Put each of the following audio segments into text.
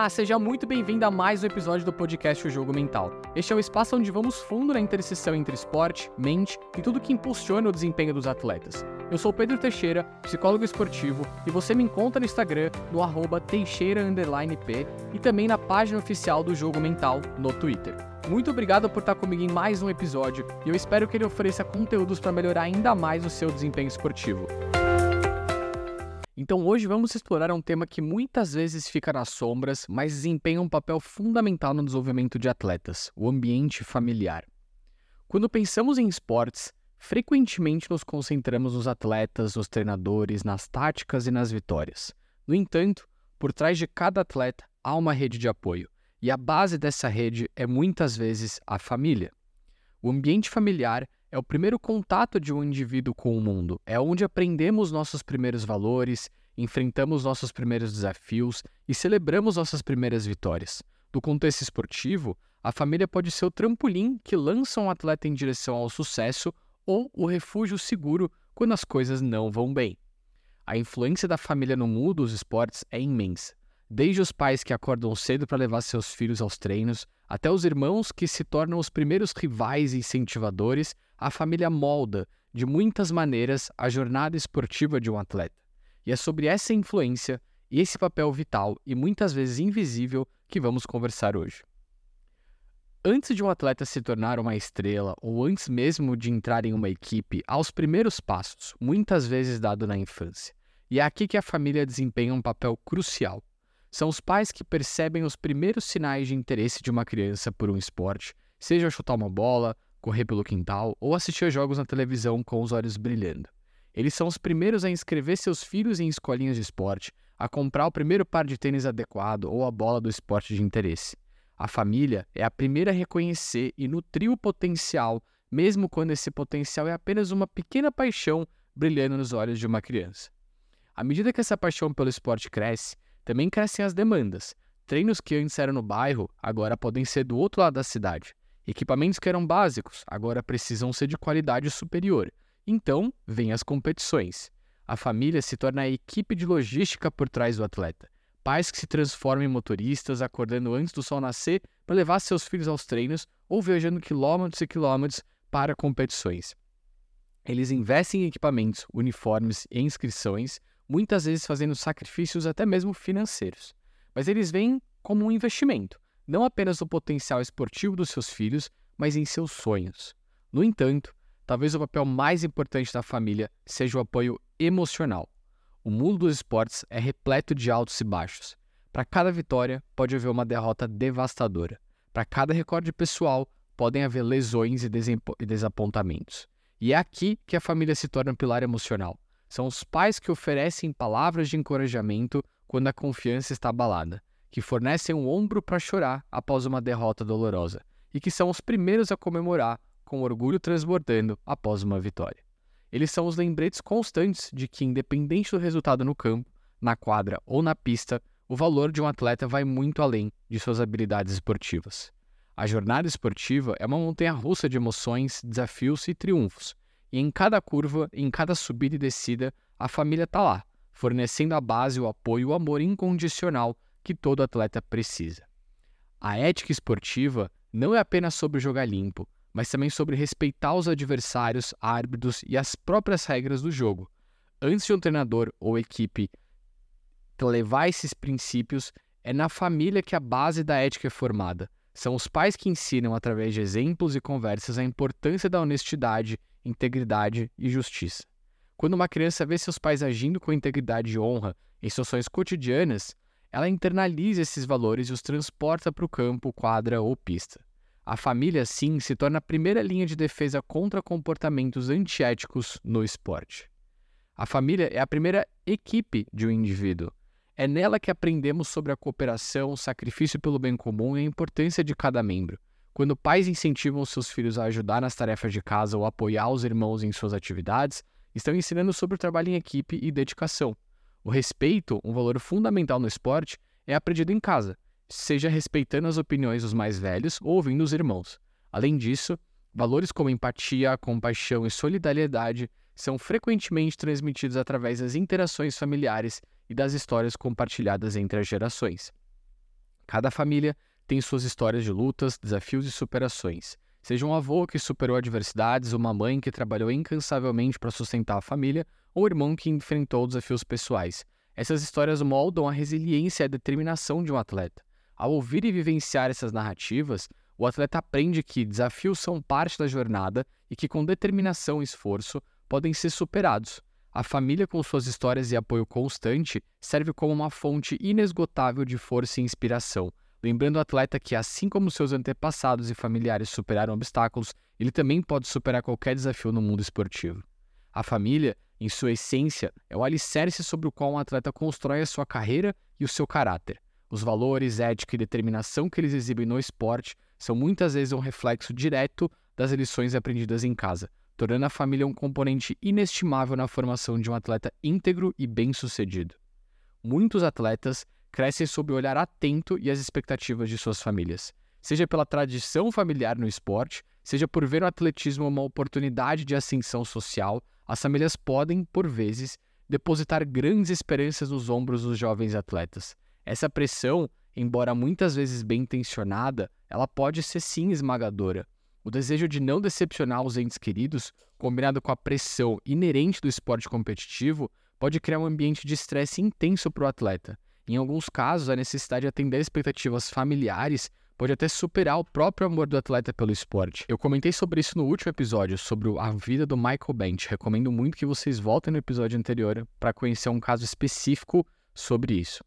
Olá, seja muito bem-vindo a mais um episódio do podcast O Jogo Mental. Este é o espaço onde vamos fundo na interseção entre esporte, mente e tudo que impulsiona o desempenho dos atletas. Eu sou Pedro Teixeira, psicólogo esportivo, e você me encontra no Instagram no arroba teixeira_p e também na página oficial do Jogo Mental no Twitter. Muito obrigado por estar comigo em mais um episódio e eu espero que ele ofereça conteúdos para melhorar ainda mais o seu desempenho esportivo. Então hoje vamos explorar um tema que muitas vezes fica nas sombras, mas desempenha um papel fundamental no desenvolvimento de atletas: o ambiente familiar. Quando pensamos em esportes, frequentemente nos concentramos nos atletas, nos treinadores, nas táticas e nas vitórias. No entanto, por trás de cada atleta há uma rede de apoio, e a base dessa rede é muitas vezes a família. O ambiente familiar é o primeiro contato de um indivíduo com o mundo, é onde aprendemos nossos primeiros valores, enfrentamos nossos primeiros desafios e celebramos nossas primeiras vitórias. No contexto esportivo, a família pode ser o trampolim que lança um atleta em direção ao sucesso ou o refúgio seguro quando as coisas não vão bem. A influência da família no mundo dos esportes é imensa. Desde os pais que acordam cedo para levar seus filhos aos treinos, até os irmãos que se tornam os primeiros rivais e incentivadores, a família molda, de muitas maneiras, a jornada esportiva de um atleta. E é sobre essa influência e esse papel vital e muitas vezes invisível que vamos conversar hoje. Antes de um atleta se tornar uma estrela ou antes mesmo de entrar em uma equipe, aos primeiros passos, muitas vezes dado na infância. E é aqui que a família desempenha um papel crucial são os pais que percebem os primeiros sinais de interesse de uma criança por um esporte, seja chutar uma bola, correr pelo quintal ou assistir jogos na televisão com os olhos brilhando. Eles são os primeiros a inscrever seus filhos em escolinhas de esporte, a comprar o primeiro par de tênis adequado ou a bola do esporte de interesse. A família é a primeira a reconhecer e nutrir o potencial, mesmo quando esse potencial é apenas uma pequena paixão brilhando nos olhos de uma criança. À medida que essa paixão pelo esporte cresce, também crescem as demandas. Treinos que antes eram no bairro, agora podem ser do outro lado da cidade. Equipamentos que eram básicos, agora precisam ser de qualidade superior. Então, vêm as competições. A família se torna a equipe de logística por trás do atleta. Pais que se transformam em motoristas, acordando antes do sol nascer para levar seus filhos aos treinos ou viajando quilômetros e quilômetros para competições. Eles investem em equipamentos, uniformes e inscrições muitas vezes fazendo sacrifícios até mesmo financeiros. Mas eles veem como um investimento, não apenas no potencial esportivo dos seus filhos, mas em seus sonhos. No entanto, talvez o papel mais importante da família seja o apoio emocional. O mundo dos esportes é repleto de altos e baixos. Para cada vitória, pode haver uma derrota devastadora. Para cada recorde pessoal, podem haver lesões e, e desapontamentos. E é aqui que a família se torna um pilar emocional. São os pais que oferecem palavras de encorajamento quando a confiança está abalada, que fornecem um ombro para chorar após uma derrota dolorosa e que são os primeiros a comemorar com orgulho transbordando após uma vitória. Eles são os lembretes constantes de que, independente do resultado no campo, na quadra ou na pista, o valor de um atleta vai muito além de suas habilidades esportivas. A jornada esportiva é uma montanha russa de emoções, desafios e triunfos, e em cada curva, em cada subida e descida, a família está lá, fornecendo a base, o apoio e o amor incondicional que todo atleta precisa. A ética esportiva não é apenas sobre jogar limpo, mas também sobre respeitar os adversários, árbitros e as próprias regras do jogo. Antes de um treinador ou equipe levar esses princípios, é na família que a base da ética é formada. São os pais que ensinam, através de exemplos e conversas, a importância da honestidade integridade e justiça. Quando uma criança vê seus pais agindo com integridade e honra em situações cotidianas, ela internaliza esses valores e os transporta para o campo, quadra ou pista. A família, sim, se torna a primeira linha de defesa contra comportamentos antiéticos no esporte. A família é a primeira equipe de um indivíduo. É nela que aprendemos sobre a cooperação, o sacrifício pelo bem comum e a importância de cada membro. Quando pais incentivam seus filhos a ajudar nas tarefas de casa ou apoiar os irmãos em suas atividades, estão ensinando sobre o trabalho em equipe e dedicação. O respeito, um valor fundamental no esporte, é aprendido em casa, seja respeitando as opiniões dos mais velhos ou ouvindo os irmãos. Além disso, valores como empatia, compaixão e solidariedade são frequentemente transmitidos através das interações familiares e das histórias compartilhadas entre as gerações. Cada família tem suas histórias de lutas, desafios e superações. Seja um avô que superou adversidades, uma mãe que trabalhou incansavelmente para sustentar a família, ou um irmão que enfrentou desafios pessoais. Essas histórias moldam a resiliência e a determinação de um atleta. Ao ouvir e vivenciar essas narrativas, o atleta aprende que desafios são parte da jornada e que, com determinação e esforço, podem ser superados. A família, com suas histórias e apoio constante, serve como uma fonte inesgotável de força e inspiração, lembrando o atleta que, assim como seus antepassados e familiares superaram obstáculos, ele também pode superar qualquer desafio no mundo esportivo. A família, em sua essência, é o alicerce sobre o qual um atleta constrói a sua carreira e o seu caráter. Os valores, ética e determinação que eles exibem no esporte são muitas vezes um reflexo direto das lições aprendidas em casa, tornando a família um componente inestimável na formação de um atleta íntegro e bem-sucedido. Muitos atletas crescem sob o olhar atento e as expectativas de suas famílias, seja pela tradição familiar no esporte, seja por ver o atletismo uma oportunidade de ascensão social, as famílias podem, por vezes, depositar grandes esperanças nos ombros dos jovens atletas. Essa pressão, embora muitas vezes bem intencionada, ela pode ser sim esmagadora. O desejo de não decepcionar os entes queridos, combinado com a pressão inerente do esporte competitivo, pode criar um ambiente de estresse intenso para o atleta. Em alguns casos, a necessidade de atender expectativas familiares pode até superar o próprio amor do atleta pelo esporte. Eu comentei sobre isso no último episódio, sobre a vida do Michael Bench. Recomendo muito que vocês voltem no episódio anterior para conhecer um caso específico sobre isso.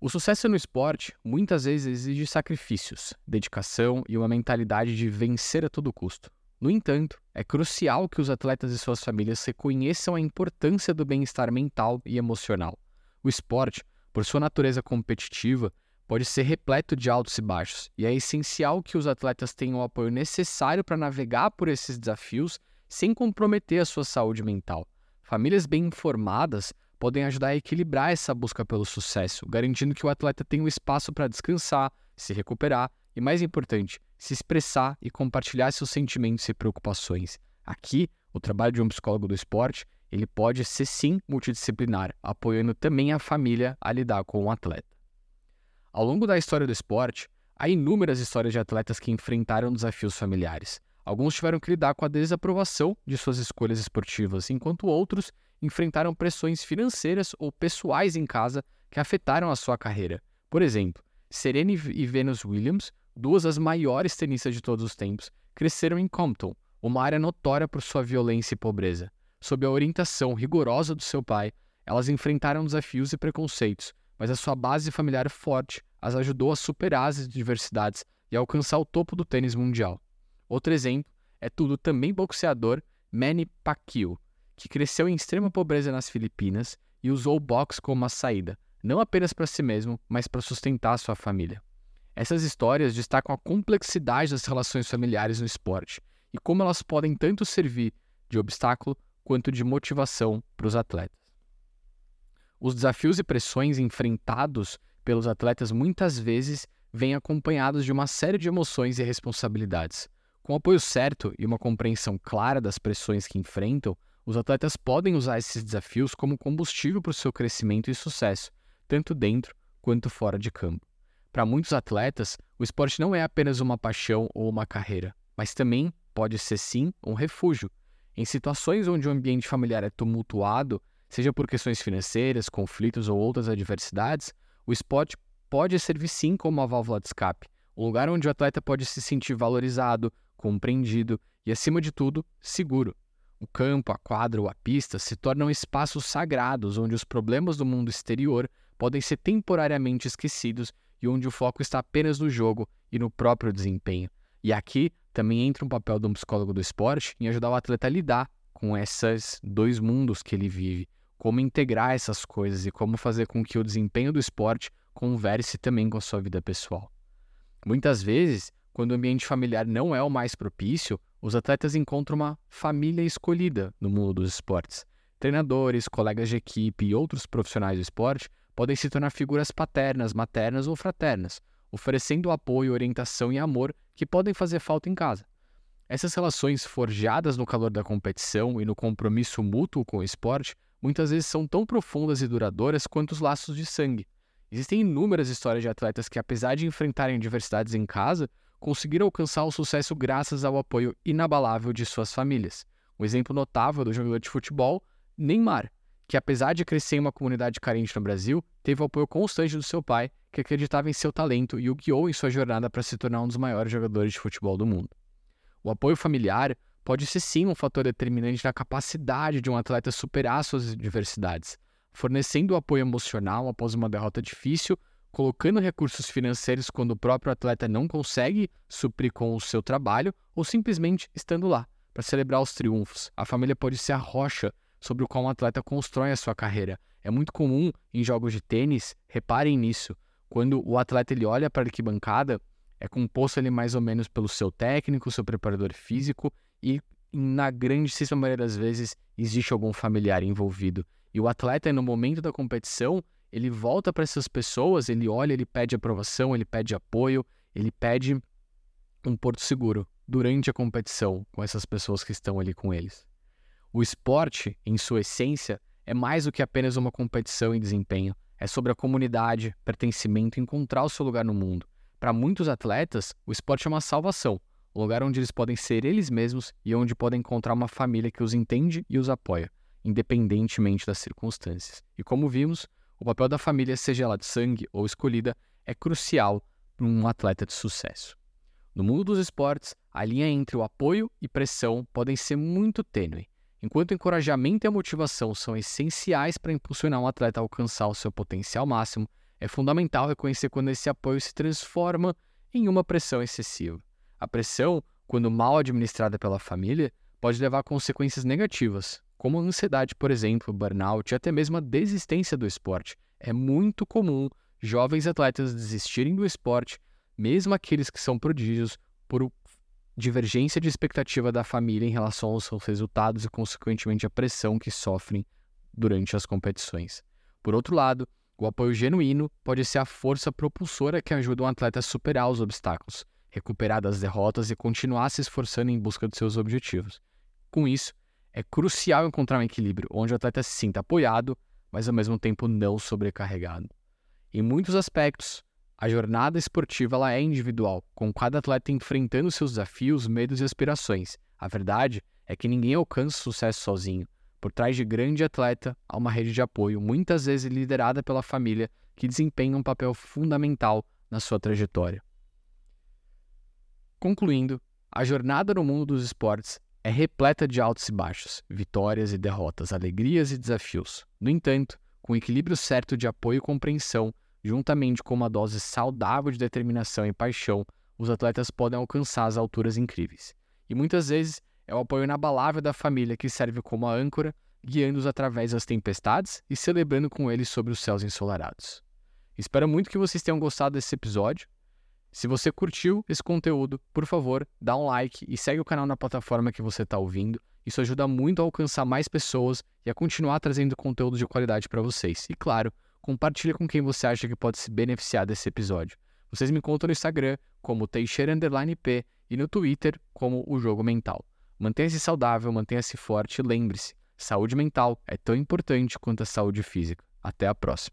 O sucesso no esporte muitas vezes exige sacrifícios, dedicação e uma mentalidade de vencer a todo custo. No entanto, é crucial que os atletas e suas famílias reconheçam a importância do bem-estar mental e emocional. O esporte, por sua natureza competitiva, pode ser repleto de altos e baixos, e é essencial que os atletas tenham o apoio necessário para navegar por esses desafios sem comprometer a sua saúde mental. Famílias bem informadas podem ajudar a equilibrar essa busca pelo sucesso, garantindo que o atleta tenha um espaço para descansar, se recuperar e, mais importante, se expressar e compartilhar seus sentimentos e preocupações. Aqui, o trabalho de um psicólogo do esporte ele pode ser sim multidisciplinar, apoiando também a família a lidar com o atleta. Ao longo da história do esporte, há inúmeras histórias de atletas que enfrentaram desafios familiares. Alguns tiveram que lidar com a desaprovação de suas escolhas esportivas, enquanto outros enfrentaram pressões financeiras ou pessoais em casa que afetaram a sua carreira. Por exemplo, Serena e Venus Williams, duas das maiores tenistas de todos os tempos, cresceram em Compton, uma área notória por sua violência e pobreza. Sob a orientação rigorosa do seu pai, elas enfrentaram desafios e preconceitos, mas a sua base familiar forte as ajudou a superar as adversidades e alcançar o topo do tênis mundial. Outro exemplo é tudo também boxeador Manny Pacquiao, que cresceu em extrema pobreza nas Filipinas e usou o boxe como uma saída, não apenas para si mesmo, mas para sustentar sua família. Essas histórias destacam a complexidade das relações familiares no esporte e como elas podem tanto servir de obstáculo quanto de motivação para os atletas. Os desafios e pressões enfrentados pelos atletas muitas vezes vêm acompanhados de uma série de emoções e responsabilidades. Com apoio certo e uma compreensão clara das pressões que enfrentam, os atletas podem usar esses desafios como combustível para o seu crescimento e sucesso, tanto dentro quanto fora de campo. Para muitos atletas, o esporte não é apenas uma paixão ou uma carreira, mas também pode ser sim um refúgio. Em situações onde o ambiente familiar é tumultuado, seja por questões financeiras, conflitos ou outras adversidades, o esporte pode servir sim como uma válvula de escape, um lugar onde o atleta pode se sentir valorizado, compreendido e, acima de tudo, seguro. O campo, a quadra ou a pista se tornam espaços sagrados onde os problemas do mundo exterior podem ser temporariamente esquecidos e onde o foco está apenas no jogo e no próprio desempenho. E aqui também entra um papel de um psicólogo do esporte em ajudar o atleta a lidar com esses dois mundos que ele vive, como integrar essas coisas e como fazer com que o desempenho do esporte converse também com a sua vida pessoal. Muitas vezes, quando o ambiente familiar não é o mais propício, os atletas encontram uma família escolhida no mundo dos esportes. Treinadores, colegas de equipe e outros profissionais do esporte podem se tornar figuras paternas, maternas ou fraternas, oferecendo apoio, orientação e amor que podem fazer falta em casa. Essas relações forjadas no calor da competição e no compromisso mútuo com o esporte muitas vezes são tão profundas e duradouras quanto os laços de sangue. Existem inúmeras histórias de atletas que, apesar de enfrentarem adversidades em casa, conseguiram alcançar o sucesso graças ao apoio inabalável de suas famílias. Um exemplo notável do jogador de futebol, Neymar, que apesar de crescer em uma comunidade carente no Brasil, teve o apoio constante do seu pai, que acreditava em seu talento e o guiou em sua jornada para se tornar um dos maiores jogadores de futebol do mundo. O apoio familiar pode ser sim um fator determinante na capacidade de um atleta superar suas adversidades, fornecendo apoio emocional após uma derrota difícil, colocando recursos financeiros quando o próprio atleta não consegue suprir com o seu trabalho ou simplesmente estando lá para celebrar os triunfos. A família pode ser a rocha sobre o qual um atleta constrói a sua carreira. É muito comum em jogos de tênis, reparem nisso, quando o atleta ele olha para a arquibancada, é composto ali mais ou menos pelo seu técnico, seu preparador físico e na grandíssima maioria das vezes existe algum familiar envolvido. E o atleta, no momento da competição, ele volta para essas pessoas, ele olha, ele pede aprovação, ele pede apoio, ele pede um porto seguro durante a competição com essas pessoas que estão ali com eles. O esporte, em sua essência, é mais do que apenas uma competição e desempenho. É sobre a comunidade, pertencimento e encontrar o seu lugar no mundo. Para muitos atletas, o esporte é uma salvação, um lugar onde eles podem ser eles mesmos e onde podem encontrar uma família que os entende e os apoia, independentemente das circunstâncias. E como vimos, o papel da família, seja ela de sangue ou escolhida, é crucial para um atleta de sucesso. No mundo dos esportes, a linha entre o apoio e pressão podem ser muito tênue. Enquanto o encorajamento e a motivação são essenciais para impulsionar um atleta a alcançar o seu potencial máximo, é fundamental reconhecer quando esse apoio se transforma em uma pressão excessiva. A pressão, quando mal administrada pela família, pode levar a consequências negativas, como a ansiedade, por exemplo, burnout e até mesmo a desistência do esporte. É muito comum jovens atletas desistirem do esporte, mesmo aqueles que são prodígios, por divergência de expectativa da família em relação aos seus resultados e, consequentemente, a pressão que sofrem durante as competições. Por outro lado, o apoio genuíno pode ser a força propulsora que ajuda um atleta a superar os obstáculos, recuperar das derrotas e continuar se esforçando em busca de seus objetivos. Com isso, é crucial encontrar um equilíbrio onde o atleta se sinta apoiado, mas ao mesmo tempo não sobrecarregado. Em muitos aspectos, a jornada esportiva ela é individual, com cada atleta enfrentando seus desafios, medos e aspirações. A verdade é que ninguém alcança sucesso sozinho. Por trás de grande atleta há uma rede de apoio, muitas vezes liderada pela família, que desempenha um papel fundamental na sua trajetória. Concluindo, a jornada no mundo dos esportes é repleta de altos e baixos, vitórias e derrotas, alegrias e desafios. No entanto, com o equilíbrio certo de apoio e compreensão, juntamente com uma dose saudável de determinação e paixão, os atletas podem alcançar as alturas incríveis. E muitas vezes é o apoio inabalável da família que serve como a âncora, guiando-os através das tempestades e celebrando com eles sobre os céus ensolarados. Espero muito que vocês tenham gostado desse episódio. Se você curtiu esse conteúdo, por favor, dá um like e segue o canal na plataforma que você está ouvindo. Isso ajuda muito a alcançar mais pessoas e a continuar trazendo conteúdo de qualidade para vocês. E claro, compartilha com quem você acha que pode se beneficiar desse episódio. Vocês me encontram no Instagram como Teixeira_P e no Twitter como O Jogo Mental. Mantenha-se saudável, mantenha-se forte e lembre-se, saúde mental é tão importante quanto a saúde física. Até a próxima.